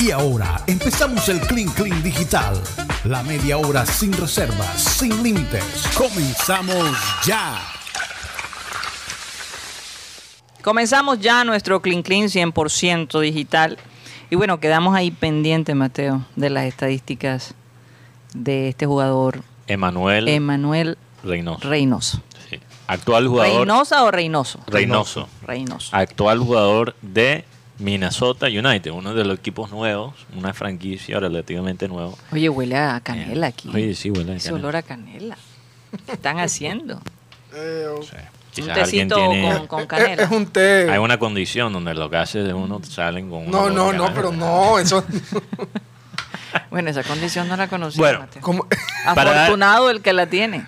Y ahora empezamos el Clean Clean Digital. La media hora sin reservas, sin límites. Comenzamos ya. Comenzamos ya nuestro Clean Clean 100% digital. Y bueno, quedamos ahí pendientes, Mateo, de las estadísticas de este jugador, Emanuel Emanuel Reynoso. Reynoso. Sí. Actual jugador. ¿Reynosa o Reynoso? Reynoso. Reynoso. Actual jugador de Minnesota United, uno de los equipos nuevos, una franquicia relativamente nueva. Oye, huele a canela aquí. Oye, sí, huele a Ese canela. olor a canela. ¿Qué están haciendo? Sí. Un tecito tiene- con, con Es, canela. es un té. Hay una condición donde los gases de uno salen con un No, no, no, pero no, eso. Bueno, esa condición no la conocía, Bueno, Para- Afortunado el que la tiene.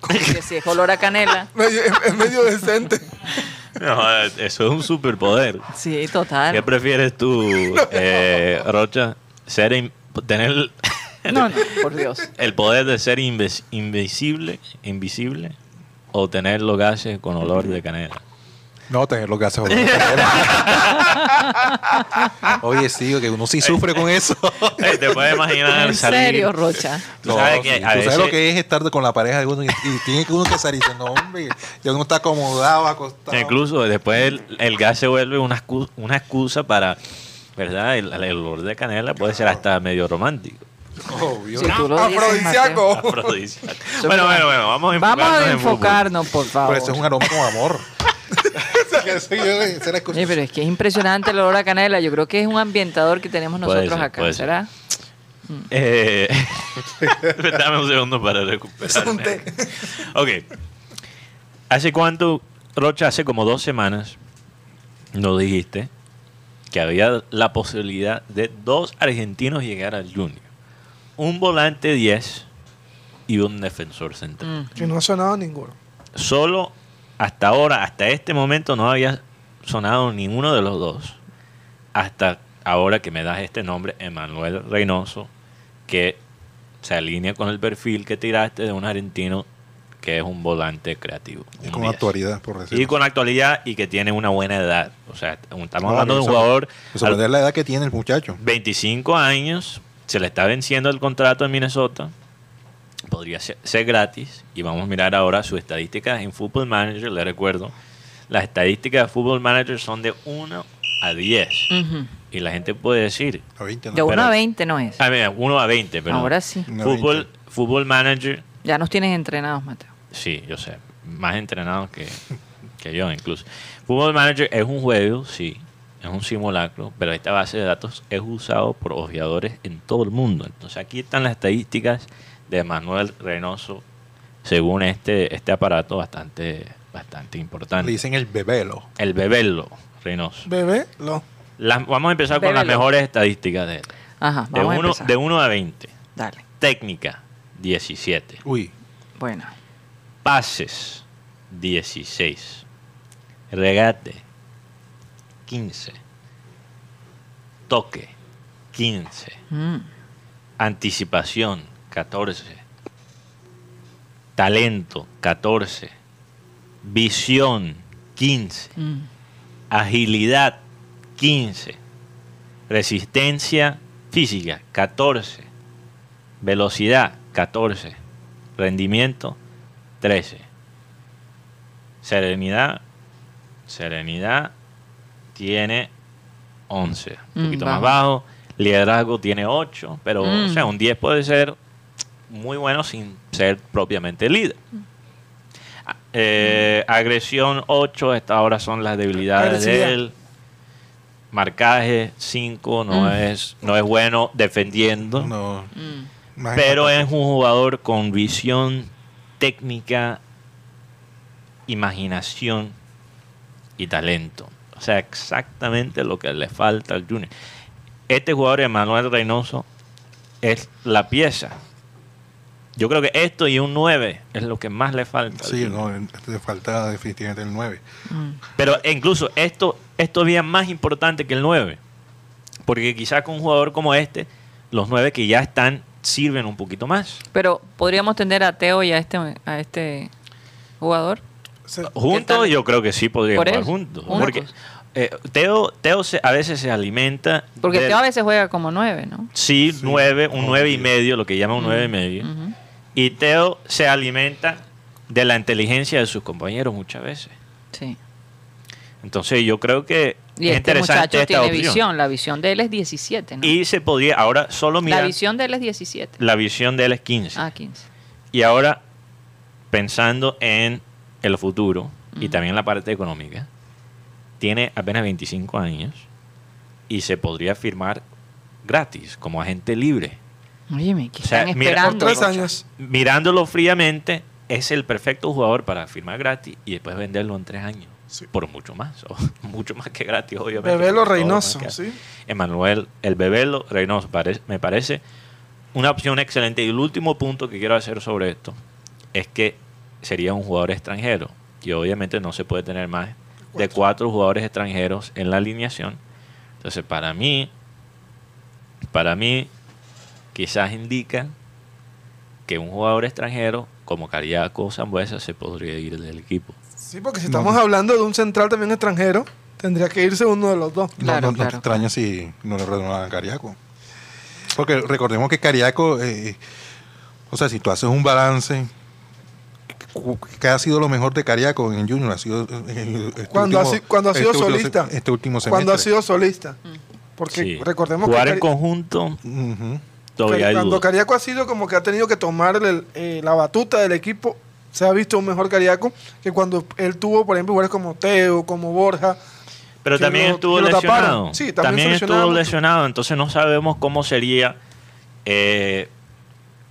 Porque si es olor a canela. es medio decente. No, eso es un superpoder. Sí, ¿Qué total. prefieres tú, eh, Rocha? Ser in- tener No, no, por Dios. el poder de ser inves- invisible, invisible o tener los gases con olor de canela. No, tener lo que hace olor a canela. Oye, sí, que uno sí sufre con eso. Te puedes imaginar En salir. serio, Rocha. Tú sabes No, que sí. a Tú sabes veces- lo que es estar con la pareja de uno y, y tiene que uno que salir y dice, no, hombre, ya uno está acomodado, acostado. Incluso después el, el gas se vuelve una excusa, una excusa para, ¿verdad? El, el olor de canela puede ser hasta medio romántico. Obvio. Si Afrodisíaco. Afrodisíaco. bueno, bueno, bueno, vamos a Vamos enfocarnos a en fútbol. enfocarnos, por favor. Pero eso es un aroma con amor. Que yo- pero es que es impresionante el olor a canela. Yo creo que es un ambientador que tenemos nosotros ser, acá. ¿será? Eh, dame un segundo para recuperarme. Ok. ¿Hace cuánto, Rocha? Hace como dos semanas nos dijiste que había la posibilidad de dos argentinos llegar al Junior. Un volante 10 y un defensor central. Mm. Que no ha sonado ninguno. Solo hasta ahora, hasta este momento, no había sonado ninguno de los dos. Hasta ahora que me das este nombre, Emanuel Reynoso, que se alinea con el perfil que tiraste de un argentino que es un volante creativo. Y con 10. actualidad, por decirlo. Y con actualidad y que tiene una buena edad. O sea, estamos No, hablando de un jugador sorprende la edad que tiene el muchacho. 25 años, se le está venciendo el contrato en Minnesota, podría ser, ser gratis, y vamos a mirar ahora sus estadísticas en Football Manager, le recuerdo, las estadísticas de Football Manager son de 1 a 10, Ujú. y la gente puede decir, A 20, ¿no? De 1 pero- a 20 no es. ah, mira, 1 a 20, pero Ahora sí. 20. Football Manager, Ya nos tienes entrenados, Mateo. sí, yo sé, más entrenado que, que yo incluso. Football Manager es un juego, sí, es un simulacro, pero esta base de datos es usado por ojeadores en todo el mundo. Entonces aquí están las estadísticas de Manuel Reynoso según este, este aparato bastante, bastante Le importante. dicen el bebelo. El Bebelo Reynoso. Bebé, lo. Las- vamos a empezar con las mejores estadísticas de él. Ajá, De vamos a 1 empezar. de uno a 20. Dale. Técnica, 17. Uy, Bueno. Pases, 16. Regate, 15. Toque, 15. Mm. Anticipación, 14. Talento, 14. Visión, 15. Mm. Agilidad, 15. Resistencia física, 14. Velocidad, 14. Rendimiento, 13. Serenidad, serenidad tiene 11. Un Mm, poquito bajo. más bajo. Liderazgo tiene 8, pero o Mm. sea, un 10 puede ser muy bueno sin ser propiamente líder. A- eh, agresión 8, estas ahora son las debilidades de él. Marcaje 5, no, Mm. es, no es bueno defendiendo. no. Mm. Pero es un jugador con visión técnica, imaginación y talento. O sea, exactamente lo que le falta al Junior. Este jugador, Emanuel Reynoso, es la pieza. Yo creo que esto y un 9 es lo que más le falta. al Sí, no, le falta definitivamente el 9. Mm. Pero incluso esto es todavía más importante que el 9. Porque quizás con un jugador como este, los 9 que ya están sirven un poquito más. Pero podríamos tener a Teo y a este, a este jugador. Juntos yo creo que sí podrían Por jugar juntos. juntos. Porque eh, Teo, Teo se- a veces se alimenta. Porque del- Teo a veces juega como nueve, ¿no? Sí, Sí, nueve, un como nueve y diez. medio, lo que llaman un nueve y medio. Ujú. Y Teo se alimenta de la inteligencia de sus compañeros muchas veces. Sí. Entonces yo creo que Y es este interesante muchacho esta tiene opción. visión. La visión de él es 17, ¿no? Y se podría, ahora solo la mira, la, visión de él es 17. visión de él es 15. Ah, 15. Y ahora, pensando en el futuro y también la parte económica, tiene apenas 25 años y se podría firmar gratis como agente libre. Óyeme, ¿qué O sea, están mira, por esperando? Tres Rocha? años. Mirándolo fríamente, es el perfecto jugador para firmar gratis y después venderlo en tres años. Sí. Por mucho más, o mucho más que gratis, obviamente. Bebelo Reynoso, ¿sí? Emanuel, el Bebelo Reynoso, pare- me parece una opción excelente. Y el último punto que quiero hacer sobre esto es que sería un jugador extranjero. Y obviamente no se puede tener más de cuatro jugadores extranjeros en la alineación. Entonces, para mí, para mí, quizás indica que un jugador extranjero como Cariaco o Zambuesa se podría ir del equipo. Sí, porque si estamos hablando de un central también extranjero, tendría que irse uno de los dos. No, Claro, no, no claro, te extraña si no le renovan a Cariaco. Porque recordemos que Cariaco, eh, o sea, si tú haces un balance, ¿qué ha sido lo mejor de Cariaco en Junior? Ha sido este Cuando ha si- cuando ha sido este último solista. Este último semestre. Cuando ha sido solista. Porque Sí. recordemos Jugar que en conjunto. Todavía hay cuando duda. Cariaco ha sido como que ha tenido que tomar el- eh, la batuta del equipo, se ha visto un mejor Cariaco que cuando él tuvo, por ejemplo, jugadores como Teo, como Borja. Pero también lo- estuvo lesionado. Sí, también estuvo lesionado, entonces no sabemos cómo sería eh,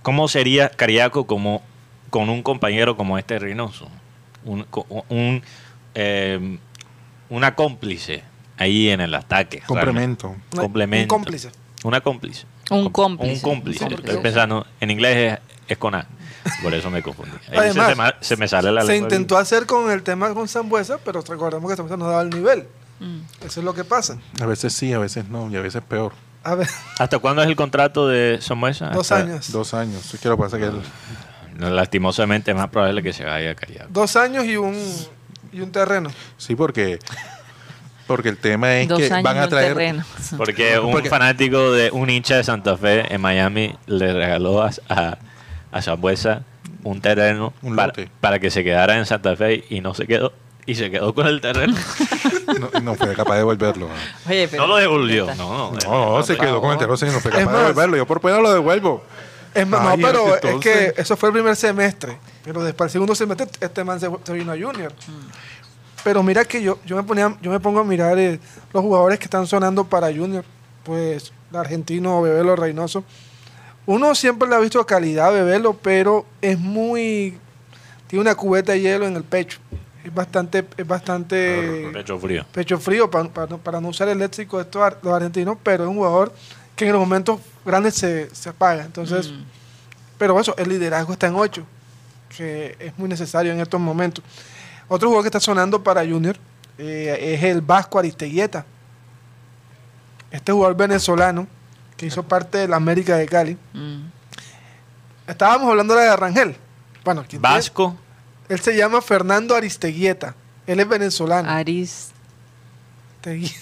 cómo sería Cariaco como con un compañero como este Reynoso. Un, un, eh, una cómplice ahí en el ataque. Complemento. realmente. Complemento. un cómplice. Una cómplice. Un cómplice. Un cómplice. Un Estoy pensando, en inglés es, es con A. Por eso me confundí. Ahí Además, se, se ma- se me sale la Se lengua. intentó hacer con el tema con Zambuesa, pero recordemos que Zambuesa no daba el nivel. Mm. Eso es lo que pasa. A veces sí, a veces no, y a veces peor. A ver, ¿Hasta cuándo es el contrato de Somoza? dos Hasta- años. Dos años. Es que lo que No, lastimosamente es más probable que se vaya a Cariaco. Dos años y un, y un terreno. sí, porque porque el tema es Dos que van y a traer terreno. Porque un Porque- fanático de un hincha de Santa Fe en Miami le regaló a, a, a Sambuesa un terreno Un para, que se quedara en Santa Fe y no se quedó. Y se quedó con el terreno. no, no fue capaz de devolverlo. Oye, pero- no lo devolvió. No, no, No, se quedó con el terreno, sí, no fue capaz de devolverlo. Yo por pena lo devuelvo. Es más, Ay, no, pero entonces- es que eso fue el primer semestre. Pero después el segundo semestre este man se, se vino a Junior. Pero mira que yo, yo me ponía, yo me pongo a mirar eh, los jugadores que están sonando para Junior. Pues el argentino Bebelo Reynoso. Uno siempre le ha visto calidad a Bebelo, pero es muy. Tiene una cubeta de hielo en el pecho. Es bastante, es bastante Pecho frío. pecho frío para, para, para no usar el léxico de estos ar- los argentinos, pero es un jugador que en los momentos grandes se, se apaga. Entonces, Mm. pero eso, el liderazgo está en 8, que es muy necesario en estos momentos. Otro jugador que está sonando para Junior eh, es el Vasco Aristeguieta. Este jugador venezolano que hizo parte de la América de Cali. Mm. Estábamos hablando de Rangel. Bueno, tiene- Vasco. él se llama Fernando Aristeguieta. Él es venezolano. Aris Tegui-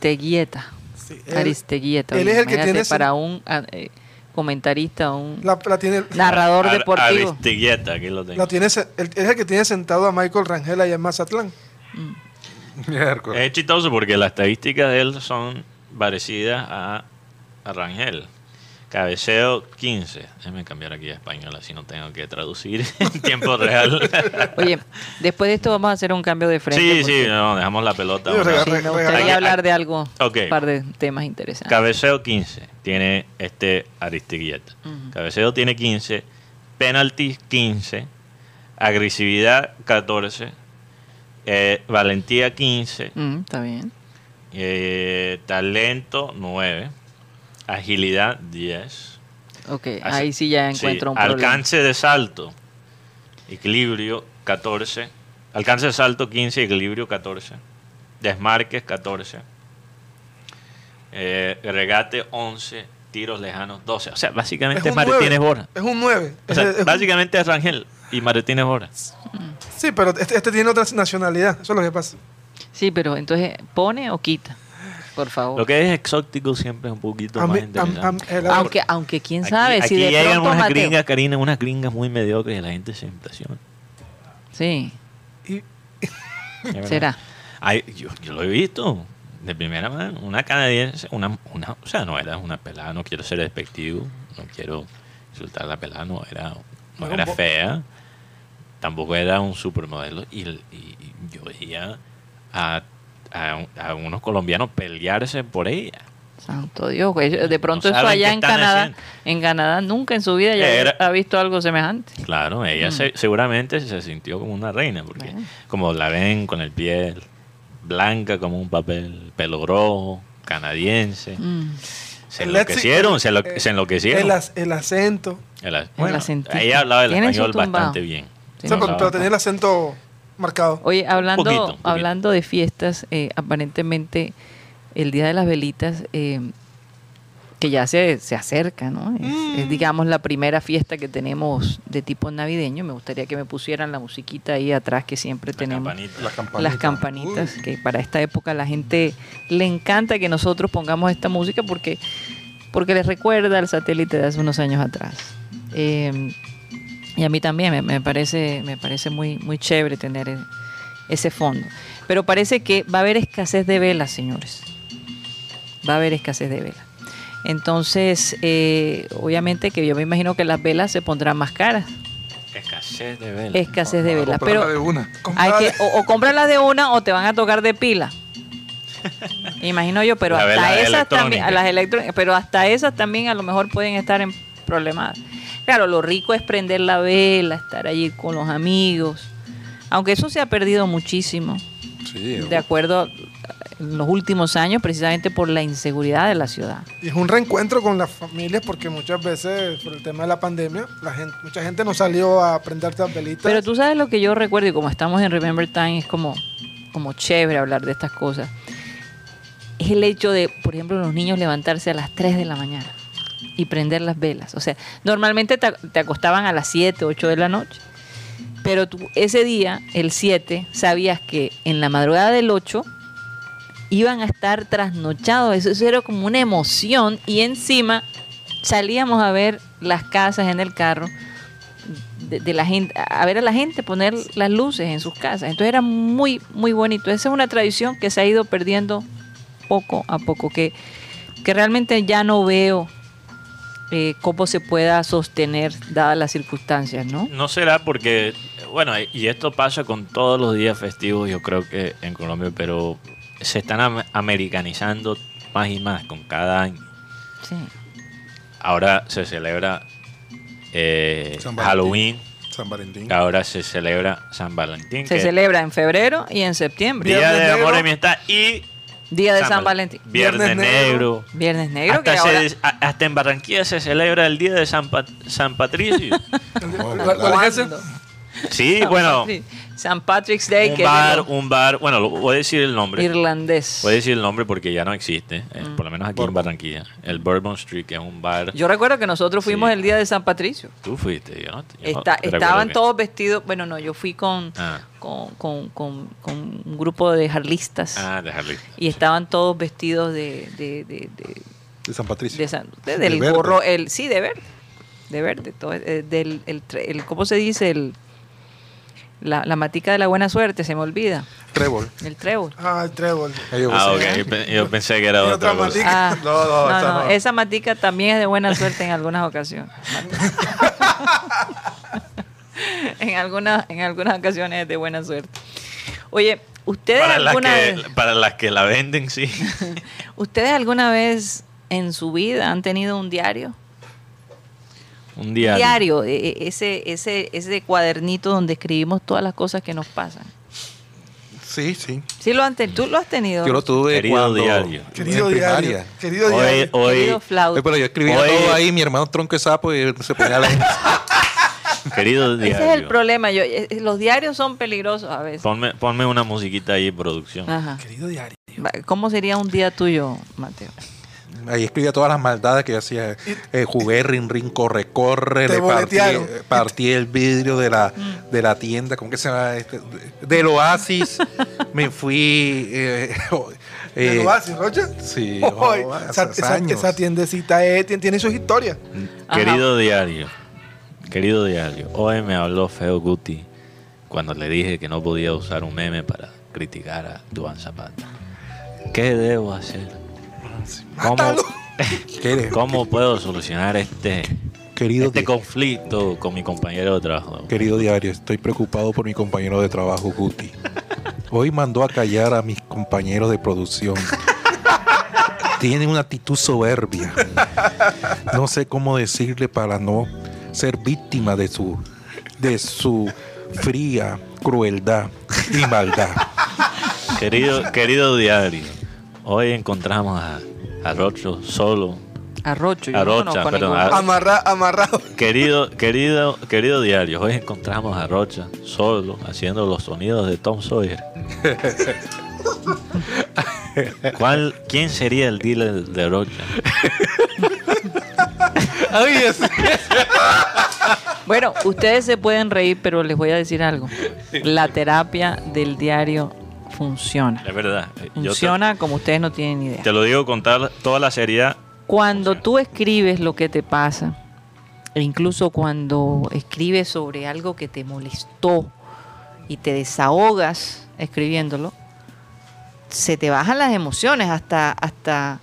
Teguieta. sí, él- Aristeguieta. es el que tiene para un ah, eh, comentarista, un la, la tiene, narrador Ar- deportivo. Aristigueta, aquí lo tengo. la tiene, es el que tiene sentado a Michael Rangel allá en Mazatlán. Miércoles. Es chistoso porque las estadísticas de él son parecidas a, a Rangel. Cabeceo 15. Déjame cambiar aquí a español, así no tengo que traducir en tiempo real. Oye, después de esto vamos a hacer un cambio de frente. sí, porque- sí, no, dejamos la pelota. Sí, me gustaría hablar de algo, Ok. un par de temas interesantes. Cabeceo 15. Tiene este Aristigueta. Ujú. Cabeceo tiene 15. Penaltis 15. Agresividad 14. eh, valentía 15. Mm, está bien. eh, talento 9. Agilidad 10. Ok, Así- ahí sí ya Sí, encuentro un problema. Alcance de salto. Equilibrio 14. Alcance de salto 15, equilibrio 14. Desmarques 14. Eh, regate 11, tiros lejanos 12. O sea, básicamente es, Martínez 9. Borja. Es un 9. O sea, básicamente es Rangel y Martínez Borja. sí, pero este, este tiene otra nacionalidad. Eso es lo que pasa. Sí, pero entonces pone o quita, por favor. Lo que es exótico siempre es un poquito A más mí- interesante. a- aunque, aunque quién Aquí- sabe aquí si de llegan pronto unas Mateo- gringas, Karina, unas gringas muy mediocres y la gente se impresiona. Sí, y- será. Ay, yo, yo lo he visto de primera mano. Una canadiense, una, una, o sea, no era una pelada, no quiero ser despectivo, no quiero insultar a la pelada, no era, no Era fea, tampoco era un supermodelo. Y, el- y yo veía a, a, a unos colombianos pelearse por ella. Santo Dios, güey. de pronto No eso allá en Canadá, haciendo. en Canadá nunca en su vida ya Era- ha visto algo semejante. Claro, ella Mm. se- seguramente se sintió como una reina, porque como la ven con el piel blanca como un papel, pelo rojo, canadiense. Mm. Se el enloquecieron, se, enlo- eh, se enloquecieron. El, ac- el acento. El bueno, acentito. ella hablaba el español bastante bien. O sea, Tiene pero, su- pero tenía el acento marcado. Oye, hablando, poquito, un poquito. hablando de fiestas, eh, aparentemente el Día de las Velitas, eh, que ya se, se acerca, ¿no? Es, es, digamos, la primera fiesta que tenemos de tipo navideño. Me gustaría que me pusieran la musiquita ahí atrás que siempre La tenemos. campanita. Las campanitas. Las campanitas, que para esta época la gente le encanta que nosotros pongamos esta música porque, porque les recuerda al satélite de hace unos años atrás. Eh, y a mí también me, me parece, me parece muy, muy chévere tener ese fondo. Pero parece que va a haber escasez de velas, señores. Va a haber escasez de velas. Entonces, eh, obviamente que yo me imagino que las velas se pondrán más caras. Escasez de velas. Escasez de velas. Pero de una. hay que, o, o cómpralas de una o te van a tocar de pila. Imagino yo, pero La hasta vela esas también, las electrónicas, pero hasta esas también a lo mejor pueden estar en problemadas. Claro, lo rico es prender la vela, estar allí con los amigos. Aunque eso se ha perdido muchísimo, Sí, de acuerdo a- en los últimos años, precisamente por la inseguridad de la ciudad. Y es un reencuentro con las familias porque muchas veces, por el tema de la pandemia, la gente, mucha gente no salió a prender las velitas. Pero tú sabes lo que yo recuerdo, y como estamos en Remember Time, es como, como chévere hablar de estas cosas. Es el hecho de, por ejemplo, los niños levantarse a las 3 de la mañana y prender las velas. O sea, normalmente te, acostaban a las 7, 8 de la noche. Pero tú ese día, el 7, sabías que en la madrugada del 8 iban a estar trasnochados. Eso, eso era como una emoción. Y encima salíamos a ver las casas en el carro de, de la gente, a ver a la gente poner las luces en sus casas. Entonces era muy, muy bonito. Esa es una tradición que se ha ido perdiendo poco a poco, que, que realmente ya no veo eh, cómo se pueda sostener dadas las circunstancias, ¿no? No será porque, bueno, y esto pasa con todos los días festivos, yo creo que en Colombia, pero se están am- americanizando más y más con cada año. Sí. Ahora se celebra eh, San. Halloween, San Valentín. ahora se celebra San Valentín, Se celebra en febrero y en septiembre. Día Viernes de Amor y Amistad y Día de San, Val- Valentín. Viernes, Viernes Negro. Negro. Viernes negro, que hasta, ahora... se- a- hasta en Barranquilla se celebra el Día de San, Pat- San Patricio. ¿Cuál- es ese? Sí, San bueno, San Patrick's Day, un que bar, de lo un bar, bueno, voy a decir el nombre. irlandés. Voy a decir el nombre porque ya no existe, eh, Mm. por lo menos aquí en Bourbon. Barranquilla. El Bourbon Street, que es un bar. Yo recuerdo que nosotros fuimos Sí. el día de San Patricio. Tú fuiste, yo no. yo no Está- recuerdo estaban que- todos vestidos, bueno, no, yo fui con, Ah. con, con- con- con un grupo de jarlistas Ah, dejarle. y estaban todos vestidos de, de, de, de- De San Patricio. de San- de- De del gorro, el, sí, de verde, de verde, todo, eh, del, el, el- ¿cómo se dice? El, la, la matica de la buena suerte, se me olvida, Trébol. el trébol. Ah, el trébol. Yo Ah, ok. Yo pe- Yo pensé que era otra matica. Ah, No, no, esa no. esa matica también es de buena suerte en algunas ocasiones. en, algunas, en algunas ocasiones es de buena suerte. Oye, ¿ustedes Para las, alguna, que, vez, para las que la venden, sí. ¿ustedes alguna vez en su vida han tenido un diario? Un diario. Diario, e- e- ese, ese, ese cuadernito donde escribimos todas las cosas que nos pasan. Sí, sí. ¿Sí lo han ten- ¿Tú lo has tenido? Yo lo tuve Querido cuando... diario. Querido en diario. Querido Hoy, diario. hoy, Querido flauta. Eh, Pero yo escribía Hoy- todo ahí, mi hermano tronco de sapo y él se ponía la querido diario. Ese es el problema. Yo, eh, los diarios son peligrosos a veces. Ponme, ponme una musiquita ahí, producción. Ajá. Querido diario. ¿Cómo sería un día tuyo, Mateo? Ahí escribía todas las maldades que yo hacía. Eh, jugué rin rin corre corre, le partí, partí el vidrio de la, de la tienda, ¿cómo que se llama? Este? Del Oasis. me fui. Eh, ¿De eh, lo haces, Rocha? Sí, oh, esa, tiendecita eh, tiene, tiene sus historias. Ajá. Querido diario, querido diario, hoy me habló feo Guti cuando le dije que no podía usar un meme para criticar a Duan Zapata. ¿Qué debo hacer? ¿Cómo, ¿Qué- cómo puedo solucionar este, Querido, este conflicto con mi compañero de trabajo? querido diario, estoy preocupado por mi compañero de trabajo, Guti. Hoy mandó a callar a mis compañeros de producción. Tiene una actitud soberbia. No sé cómo decirle para no ser víctima de su, de su fría crueldad y maldad. Querido, querido diario, hoy encontramos a, a Rocho solo. Arrocho. yo A no conozco perdón, ningún- a- Amarra, amarrado. Querido, querido, querido diario, hoy encontramos a Rocha solo haciendo los sonidos de Tom Sawyer. ¿Cuál, ¿Quién sería el dealer de Rocha? Bueno, ustedes se pueden reír, pero les voy a decir algo. La terapia del diario funciona. Es verdad. Te- Funciona como ustedes no tienen idea. te, lo digo con tal- toda la seriedad. Cuando tú escribes lo que te pasa, e incluso cuando escribes sobre algo que te molestó y te desahogas escribiéndolo, se te bajan las emociones, hasta, hasta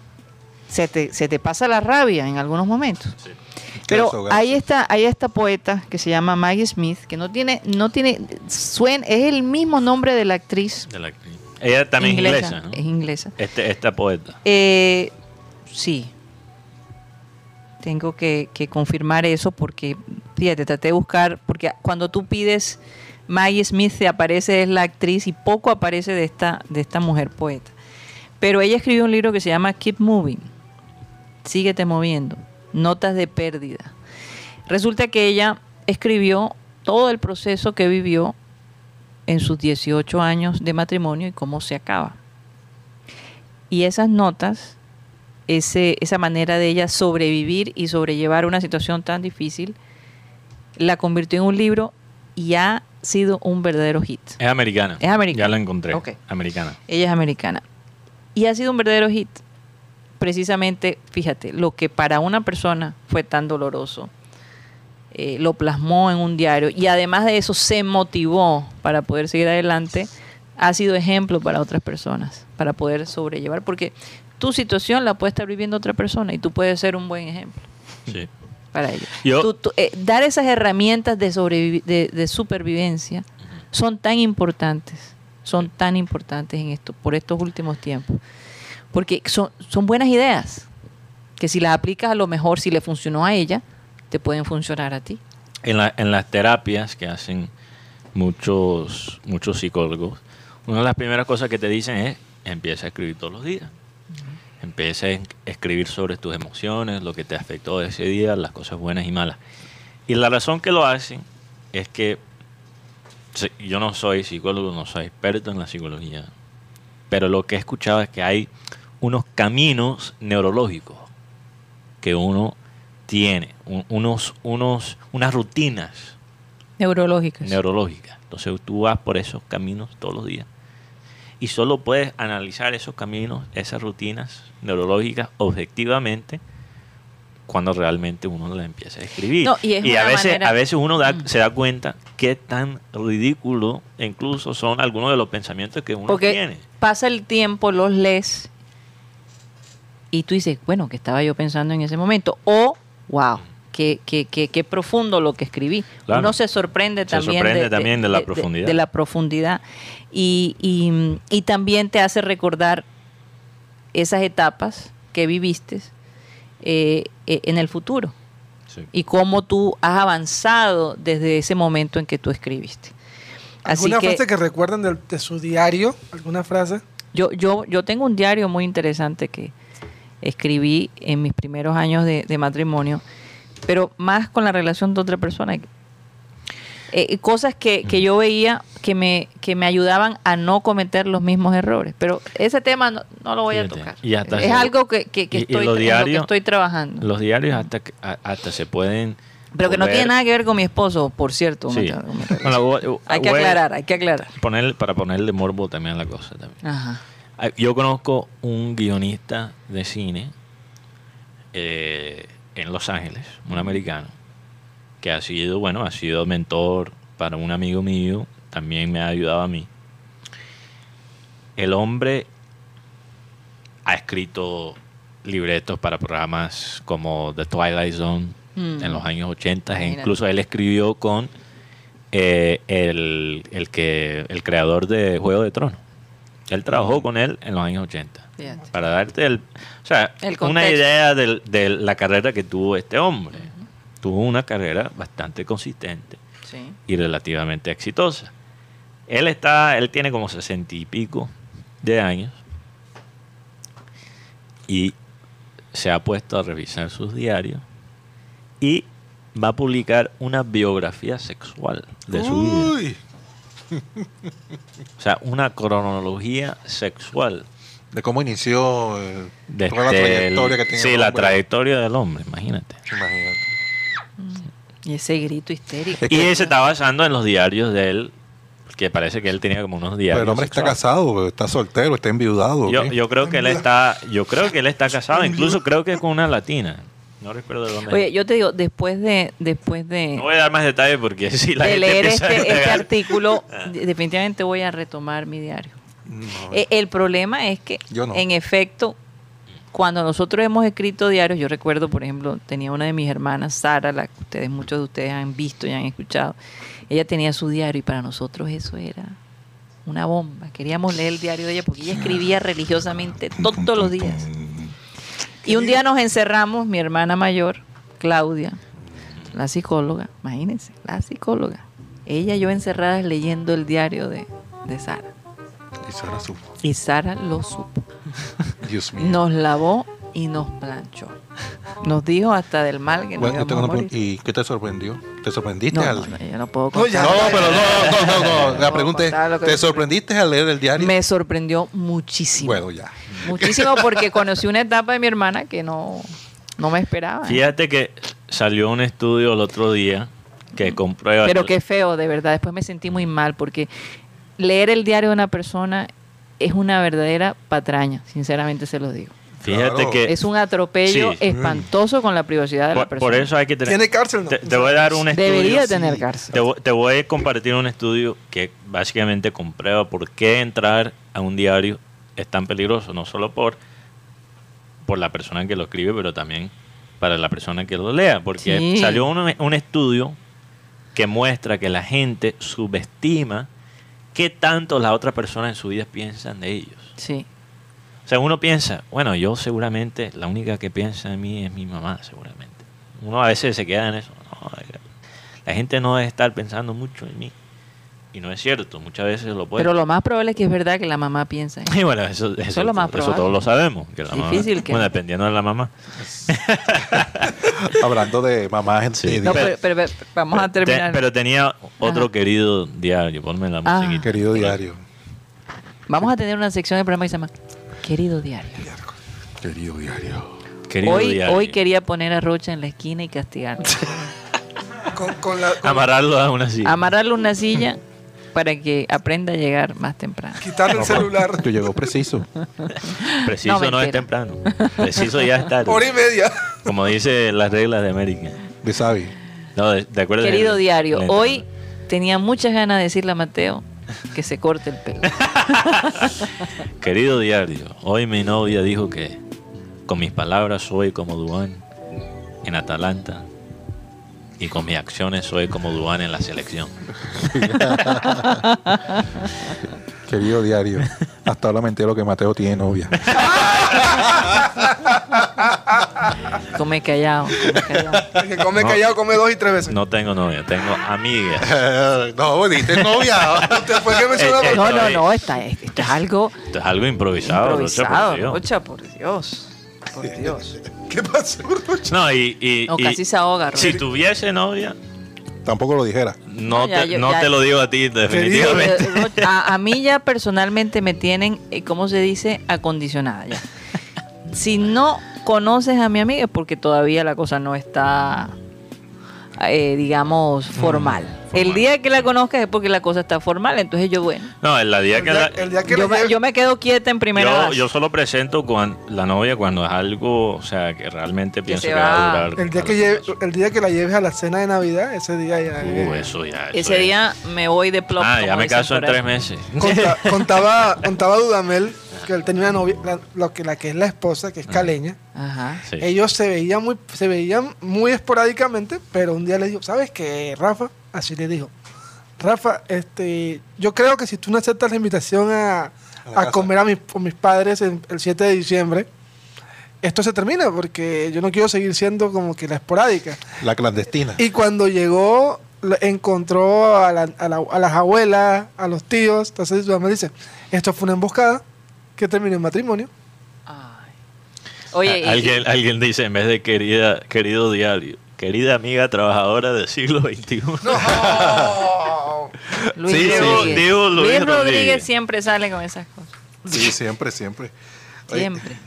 se, te, se te pasa la rabia en algunos momentos. Pero hay esta, hay esta poeta que se llama Maggie Smith, que no tiene, no tiene, suena, es el mismo nombre de la actriz de la actriz. Ella también es inglesa, ¿no? es inglesa. Este, esta poeta. Eh, sí. Tengo que, que confirmar eso porque, fíjate, traté de buscar, porque cuando tú pides Maggie Smith te aparece es la actriz y poco aparece de esta, de esta mujer poeta. Pero ella escribió un libro que se llama Keep Moving. Síguete moviendo. Notas de pérdida. Resulta que ella escribió todo el proceso que vivió en sus 18 años de matrimonio y cómo se acaba. Y esas notas, ese, esa manera de ella sobrevivir y sobrellevar una situación tan difícil, la convirtió en un libro y ha sido un verdadero hit. Es americana. Es americana. Ya la encontré. Americana. Ella es americana. Y ha sido un verdadero hit. Precisamente, fíjate, lo que para una persona fue tan doloroso, eh, lo plasmó en un diario y además de eso se motivó para poder seguir adelante, ha sido ejemplo para otras personas, para poder sobrellevar, porque tu situación la puede estar viviendo otra persona y tú puedes ser un buen ejemplo Sí. para ellos. Yo- Tú- tú, eh, dar esas herramientas de, de supervivencia son tan importantes, son tan importantes en esto, por estos últimos tiempos, porque son, son buenas ideas, que si las aplicas a lo mejor, si le funcionó a ella, te pueden funcionar a ti. En, la- en las terapias que hacen muchos, muchos psicólogos, una de las primeras cosas que te dicen es empieza a escribir todos los días. Empieza a escribir sobre tus emociones, lo que te afectó ese día, las cosas buenas y malas. Y la razón que lo hacen es que yo no soy psicólogo, no soy experto en la psicología, pero lo que he escuchado es que hay unos caminos neurológicos que uno tiene, un- unos, unos, unas rutinas Neurológicas. neurológicas. Entonces tú vas por esos caminos todos los días y solo puedes analizar esos caminos, esas rutinas neurológicas objetivamente cuando realmente uno las empieza a escribir. No, y es a veces, manera- a veces uno da- Mm. se da cuenta qué tan ridículo incluso son algunos de los pensamientos que uno Porque tiene. pasa el tiempo, los lees y tú dices, bueno, que estaba yo pensando en ese momento? O, wow, qué, qué, qué, qué profundo lo que escribí. Claro. Uno se sorprende Se también, sorprende también de la profundidad. de la profundidad. Y, y- y también te hace recordar esas etapas que viviste eh, eh, en el futuro Sí. y cómo tú has avanzado desde ese momento en que tú escribiste. Así ¿Alguna que, frase que recuerden de, de su diario? ¿Alguna frase? yo, yo, yo tengo un diario muy interesante que escribí en mis primeros años de, de matrimonio, pero más con la relación de otra persona. eh, cosas que, que yo veía que me, que me ayudaban a no cometer los mismos errores. Pero ese tema no, no lo voy a tocar. y hasta es se- algo que, que- que y- y estoy, los en lo que diarios- estoy trabajando. Los diarios hasta, hasta se pueden... Pero que no tiene nada que ver con mi esposo, por cierto. Sí. me- me- Bueno, voy- hay que aclarar, hay que aclarar. poner- para ponerle morbo también a la cosa. También. Ajá. Ah, Yo conozco un guionista de cine eh, en Los Ángeles, un americano, que ha sido, bueno, ha sido mentor para un amigo mío, también me ha ayudado a mí. El hombre ha escrito libretos para programas como The Twilight Zone Mm. en los años 80, e incluso él escribió con eh, el, el que, el creador de Juego de Tronos. Él trabajó con él en los años 80. Fíjate. Para darte el, o sea, El una idea de la carrera que tuvo este hombre. Tuvo una carrera bastante consistente Sí. y relativamente exitosa. Él está, él tiene como sesenta y pico de años y se ha puesto a revisar sus diarios y va a publicar una biografía sexual de su vida. O sea, una cronología sexual. de cómo inició eh, Desde toda la trayectoria el- que tiene Sí, el la trayectoria del hombre, imagínate. Imagínate. Y ese grito histérico. Es Y que- se está basando en los diarios de él, que parece que él tenía como unos diarios. Pero el hombre está casado, está soltero, está enviudado. Yo, yo creo que él está, yo creo que él está casado, incluso creo que con una latina. No recuerdo de dónde. Oye, yo te digo, después de, después de, no voy a dar más detalles porque si la de gente leer este, a este artículo, de- definitivamente voy a retomar mi diario. No, Eh, el problema es que, Yo no. en efecto, cuando nosotros hemos escrito diarios, yo recuerdo, por ejemplo, tenía una de mis hermanas, Sara, la que ustedes, muchos de ustedes han visto y han escuchado. Ella tenía su diario y para nosotros eso era una bomba. Queríamos leer el diario de ella porque ella escribía religiosamente todos los días. Y un día nos encerramos, mi hermana mayor, Claudia, la psicóloga, imagínense, la psicóloga. Ella y yo encerradas leyendo el diario de, de Sara. Y Sara su- Y Sara lo supo. Dios mío. Nos lavó y nos planchó. Nos dijo hasta del mal que nos Bueno, íbamos a morir. pregunta. ¿Y qué te sorprendió? ¿Te sorprendiste No, al.? no, no, yo no puedo contar. No, pero no, no, no, no. La pregunta es: ¿te sorprendiste al leer el diario? Me sorprendió muchísimo. Bueno, ya. Muchísimo porque conocí una etapa de mi hermana que no, no me esperaba. Fíjate que salió un estudio el otro día que comprueba. Pero qué feo, de verdad. Después me sentí muy mal porque leer el diario de una persona es una verdadera patraña, sinceramente se lo digo. Fíjate Claro. que Es un atropello Sí. espantoso con la privacidad de la persona. por eso hay que tener. ¿Tiene cárcel? No. Te, te voy a dar un estudio. Debería sí. tener cárcel. Te voy a compartir un estudio que básicamente comprueba por qué entrar a un diario es tan peligroso, no solo por, por la persona que lo escribe, pero también para la persona que lo lea, porque Sí. salió un, un estudio que muestra que la gente subestima qué tanto las otras personas en su vida piensan de ellos. Sí. O sea, uno piensa, bueno, yo seguramente, la única que piensa en mí es mi mamá, seguramente. Uno a veces se queda en eso. No, la gente no debe estar pensando mucho en mí. Y no es cierto, muchas veces lo puede. Pero lo más probable es que es verdad que la mamá piensa. en- Y bueno, eso, eso, es lo más eso probable. todos lo sabemos. Que la mamá- Difícil que- Bueno, dependiendo de la mamá. Hablando de mamás en Sí. de- No, Pero- pero, pero- vamos a Te- terminar. pero tenía otro Ajá. querido diario, ponme la Ah. musiquita. querido diario. Vamos a tener una sección del programa que se llama Querido Diario. Querido diario. Querido Hoy, diario. hoy quería poner a Rocha en la esquina y castigarlo. Con, con la, con- Amarrarlo a una silla. Amarrarle una silla para que aprenda a llegar más temprano. quitarle el celular. Tú llegó preciso. Preciso No, no, es temprano. Preciso ya es tarde. Hora y media. Como dice las reglas de América. De Sabi. No, de, de acuerdo. Querido diario, hoy tenía muchas ganas de decirle a Mateo que se corte el pelo. Querido diario, hoy mi novia dijo que con mis palabras soy como Duan en Atalanta y con mis acciones soy como Duan en la selección. Querido diario. Hasta ahora me entero que Mateo tiene novia. Come callado, come callado. El que come No. callado come dos y tres veces. No tengo novia, tengo amigas. no, dijiste novia. Después que. Eh, eh, No, no, no, está, esto es algo Esto es algo improvisado. Rocha, por improvisado. Dios. Rocha, por Dios. Por Dios. ¿Qué pasó, Rocha? No, y, y- No, y casi se ahoga, Si tuviese novia, tampoco lo dijera. No, No, ya te, yo- no ya- te lo digo a ti, definitivamente. Eh, A, a mí ya personalmente me tienen, eh, ¿cómo se dice? Acondicionada ya. Si no conoces a mi amiga es porque todavía la cosa no está, eh, digamos, formal. El día que la conozcas es porque la cosa está formal, entonces yo, bueno, No, el día El que la- el día que yo me, yo me quedo quieta en primera yo, base. yo solo presento con la novia cuando es algo, o sea, que realmente pienso se que va a durar. el día que lleve- el día que la lleves a la cena de Navidad, ese día ya. Uh, eso ya. eso Ese es. día me voy de plop. Ah, ya me caso en tres meses. Conta- contaba, contaba Dudamel que él tenía una novia, la, lo que, la que es la esposa, que es caleña. Ajá. Sí. Ellos se veían muy, se veían muy esporádicamente, pero un día le dijo, ¿sabes qué, Rafa? Así le dijo. Rafa, este, yo creo que si tú no aceptas la invitación a, A comer a mis, con mis padres el, el 7 de diciembre, esto se termina porque yo no quiero seguir siendo como que la esporádica. La clandestina. Y cuando llegó, encontró a, la- a la- a las abuelas, a los tíos. Entonces su mamá dice, esto fue una emboscada que terminó en matrimonio. Ay. Oye, y- alguien, alguien dice en vez de querida, querido diario, querida amiga trabajadora del siglo XXI. Luis Sí, Rodríguez. digo Luis Luis Rodríguez Rodríguez. siempre sale con esas cosas. Sí, siempre, siempre. Oye, Siempre.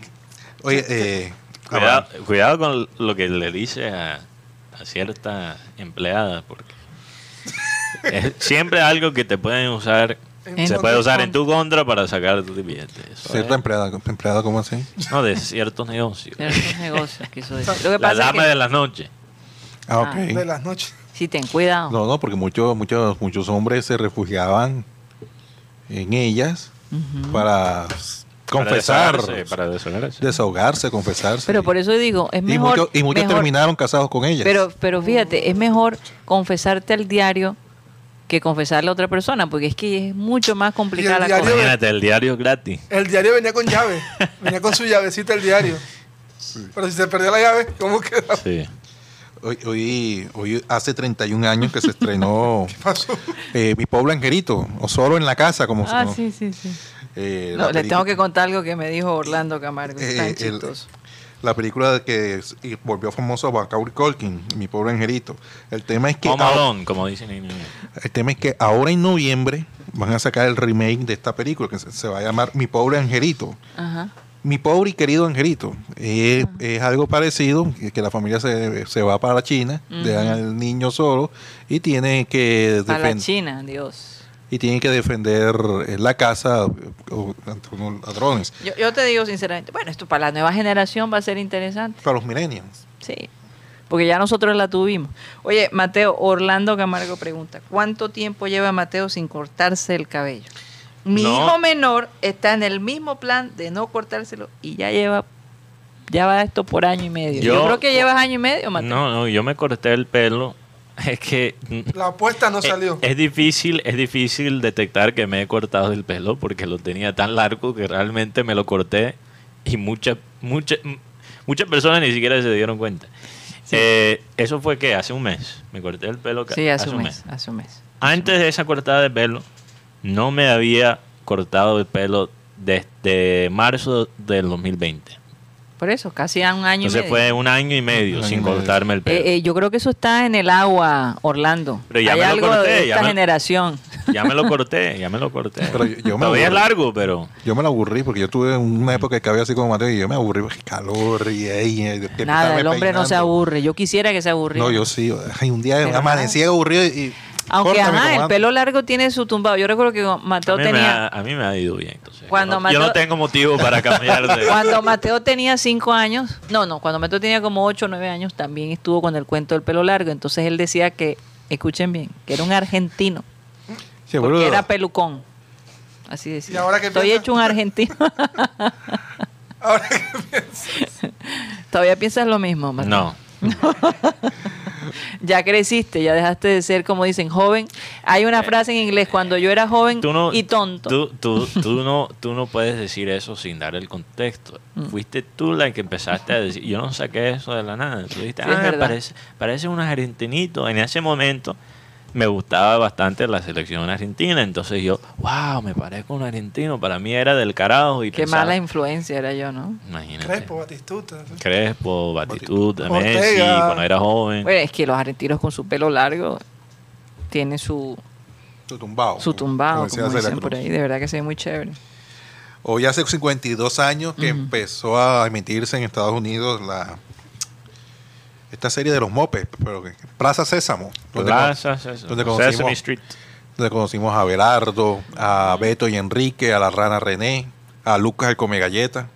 Oye, eh, Cuidado, cuidado con lo que le dice a, a cierta empleada, porque es siempre algo que te pueden usar, En se puede usar en tu contra para sacar tu billete. Eso cierta es- empleada, empleada, ¿cómo así? no, de ciertos negocios. De esos negocios, quiso decir. Lo que La pasa es dama que de la noche. Ah, ok. Ah, De las noches. sí, ten cuidado. No, no, porque muchos, muchos, muchos hombres se refugiaban en ellas para Para confesar, desahogarse, Para desahogarse. desahogarse, confesarse. Pero por eso digo, es y mejor. muchos, y muchos mejor- terminaron casados con ellas. Pero, pero fíjate, es mejor confesarte al diario que confesarle a otra persona, porque es que es mucho más complicada la diario- cosa. Imagínate, el diario gratis. El diario venía con llave. venía con su llavecita el diario. Pero si se perdió la llave, ¿cómo queda? Sí. Hoy, hoy, hoy hace 31 años que se estrenó pasó? eh, Mi Pobre Angelito, o Solo en la Casa, como Ah, se sí, sí, sí. eh, No, le tengo que contar algo que me dijo Orlando Camargo. Eh, tan el-. La película que volvió famoso a Macaulay Culkin, Mi Pobre Angelito. El tema es que Home ahora- Alone, como dicen en inglés. el tema es que ahora en noviembre van a sacar el remake de esta película que se, se va a llamar Mi Pobre Angelito. Ajá. Mi pobre y querido angelito. Es, es algo parecido, que, la familia se, se va para la China, dejan al niño solo y tiene que A la China, Dios. Y tienen que defender eh, la casa eh, o- ante unos ladrones. Yo, yo te digo sinceramente, bueno, esto para la nueva generación va a ser interesante. Para los millennials. Sí. Porque ya nosotros la tuvimos. Oye, Mateo, Orlando Camargo pregunta, ¿cuánto tiempo lleva Mateo sin cortarse el cabello? Mi No. hijo menor está en el mismo plan de no cortárselo y ya lleva, ya va esto por año y medio. Yo, Yo- creo que llevas año y medio, Mateo. No, no, yo me corté el pelo. Es que La apuesta no es- salió. Es, difícil, es difícil detectar que me he cortado el pelo porque lo tenía tan largo que realmente me lo corté y muchas muchas muchas personas ni siquiera se dieron cuenta. Eh, eso fue que hace un mes me corté el pelo. Sí, hace un mes, hace un mes. Antes de esa cortada de pelo, no me había cortado el pelo desde marzo del 2020. Por eso, casi a un año y Entonces medio. fue un año y medio año sin y medio. cortarme el pelo. Eh, eh, yo creo que eso está en el agua, Orlando. Pero ya Hay me lo algo corté, de ya esta me- generación. Ya me lo corté, ya me lo corté. Pero yo- yo me Todavía es largo, pero Yo me lo aburrí porque yo tuve una época de cabello así como Mateo y yo me aburrí porque calor y ahí. eh, Nada, el hombre no se aburre. Yo quisiera que se aburriera. No, yo sí. Ay, un día Pero amanecí aburrido y. Aunque, córtame ajá, el pelo largo tiene su tumbado. Yo recuerdo que Mateo tenía... ha, a mí me ha ido bien. Entonces, Cuando yo, no, yo no Mateo- tengo motivo para cambiar de... Cuando Mateo tenía cinco años, no, no, cuando Mateo tenía como ocho o nueve años, también estuvo con el cuento del pelo largo. Entonces él decía que, escuchen bien, que era un argentino, Sí, porque boludo. era pelucón. Así decía. ¿Y ahora qué Estoy piensa? hecho un argentino. Ahora que piensas. Todavía piensas lo mismo, Mateo. No. Ya creciste, ya dejaste de ser, como dicen, joven. Hay una frase en inglés, cuando yo era joven no, y tonto. Tú, tú, tú no, tú no puedes decir eso sin dar el contexto. Mm. Fuiste tú la que empezaste a decir. Yo no saqué eso de la nada. Tú dijiste, Sí, ah, parece, parece un argentinito. En ese momento me gustaba bastante la selección argentina. Entonces yo, wow, me parezco un argentino. Para mí era del carajo. Y Qué pensaba- mala influencia era yo, ¿no? Imagínate. Crespo, Batistuta. Crespo, Batitud, Ortega. Messi, cuando era joven. Bueno, es que los argentinos con su pelo largo, tiene su, Su tumbao. su tumbado, decía como Celia dicen por ahí. De verdad que se ve muy chévere. Hoy hace 52 años que empezó a emitirse en Estados Unidos la esta serie de los mopes, pero Plaza Sésamo, donde, Plaza, Sésamo. donde conocimos, Sesame Street. donde conocimos a Berardo, a Beto y Enrique, a la rana René, a Lucas el come galleta,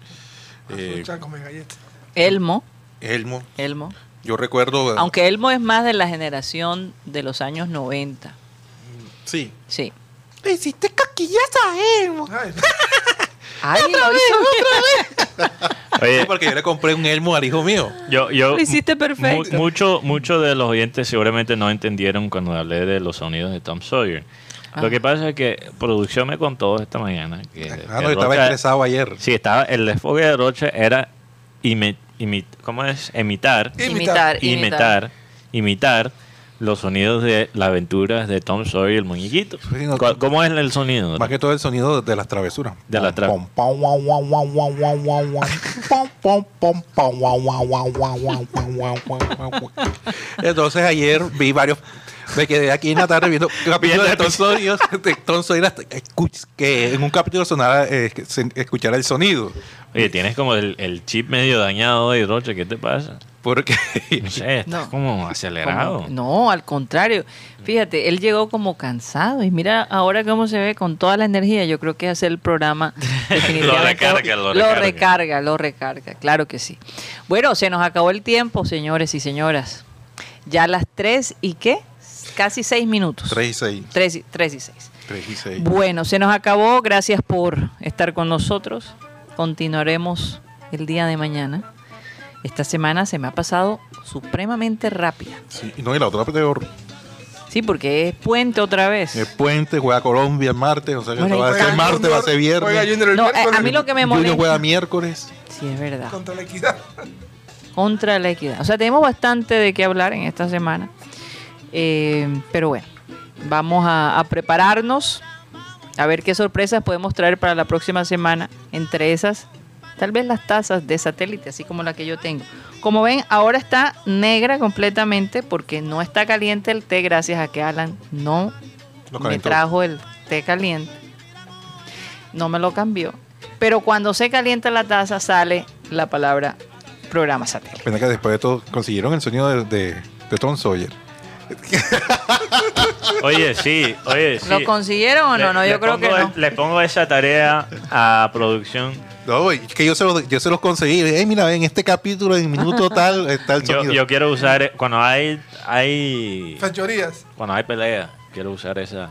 eh, come galletas. Elmo, Elmo. Elmo. Yo recuerdo, Aunque Elmo es más de la generación de los años 90. sí, Sí. le hiciste caquillas a Elmo. Ay, Ay, lo hizo- Oye, porque yo le compré un Elmo al hijo mío. yo, yo, Lo hiciste perfecto. mu- mucho, mucho de los oyentes seguramente no entendieron cuando hablé de los sonidos de Tom Sawyer. Ah. Lo que pasa es que producción me contó esta mañana que, Ah, que no, estaba Rocha- estresado ayer. Sí, estaba el desfogue de Rocha era imi- imi- ¿cómo es? Imitar, imitar, imitar. imitar, imitar los sonidos de la aventura de Tom Sawyer y el muñequito. ¿Cómo es el sonido? Más que todo el sonido de las travesuras. De las travesuras. Entonces ayer vi varios me quedé aquí en la tarde viendo capítulos de Tom Sawyer. de Tom Sawyer hasta que escuch- que en un capítulo sonara, eh, que se escuchara el sonido. Oye, tienes como el, el chip medio dañado de Rocha, ¿qué te pasa? Porque No sé, estás No. como acelerado. Como- no, al contrario. Fíjate, él llegó como cansado y mira ahora cómo se ve con toda la energía. Yo creo que hacer el programa definitivamente recarga, lo lo recarga. recarga, lo recarga. Claro que sí. Bueno, se nos acabó el tiempo, señores y señoras. Ya las 3 y qué? Casi 6 minutos. 3 y 6. 3 y, 3 y 6. 3 y 6. Bueno, se nos acabó. Gracias por estar con nosotros. Continuaremos el día de mañana. Esta semana se me ha pasado supremamente rápida. Sí, y no, y la otra peor. Sí, porque es puente otra vez. El puente juega Colombia el martes. O sea que Bueno, va a ser martes, va a ser Juega viernes. Junior el No, eh, miércoles a mí lo que me Junior molesta. juega miércoles. Sí, es verdad. contra la equidad. Contra la equidad. O sea, tenemos bastante de qué hablar en esta semana. Eh, pero bueno, vamos a, a prepararnos. A ver qué sorpresas podemos traer para la próxima semana. Entre esas, tal vez las tazas de satélite, así como la que yo tengo. Como ven, ahora está negra completamente porque no está caliente el té gracias a que Alan no me trajo el té caliente. No me lo cambió. Pero cuando se calienta la taza sale la palabra programa satélite. Pena que después de todo consiguieron el sonido de, de, de Tom Sawyer. Oye, sí, oye, sí. ¿Lo consiguieron o no? Le- No, yo creo que no. Le pongo esa tarea a producción. No, es que yo se, los, yo se los conseguí. Mira, en este capítulo, en minuto tal, está el sonido. yo quiero usar, cuando hay, hay Fechorías. cuando hay pelea, quiero usar esa,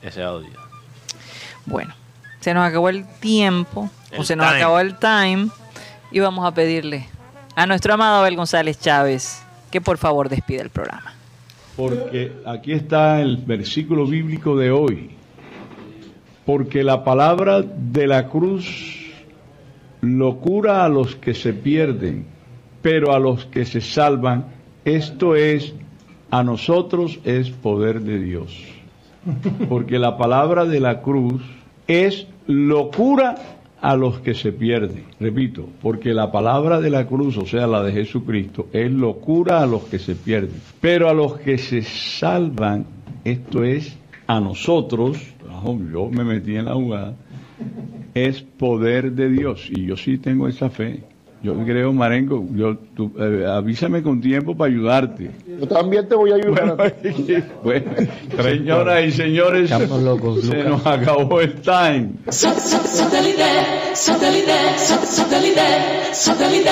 ese audio. Bueno, se nos acabó el tiempo, o El se nos acabó el time, y vamos a pedirle a nuestro amado Abel González Chávez que por favor despida el programa. Porque aquí está el versículo bíblico de hoy. Porque la palabra de la cruz locura a los que se pierden, pero a los que se salvan, esto es, a nosotros es poder de Dios. Porque la palabra de la cruz es locura a los que se pierden. Repito, porque la palabra de la cruz, o sea, la de Jesucristo, es locura a los que se pierden. Pero a los que se salvan, esto es a nosotros, yo me metí en la jugada, es poder de Dios. Y yo sí tengo esa fe. Yo creo, Marengo, yo, tú, eh, avísame con tiempo para ayudarte. Yo también te voy a ayudar. Bueno, señoras y señores, Estamos locos, se Lucas. nos acabó el time. Satellite, satellite, satellite, satellite.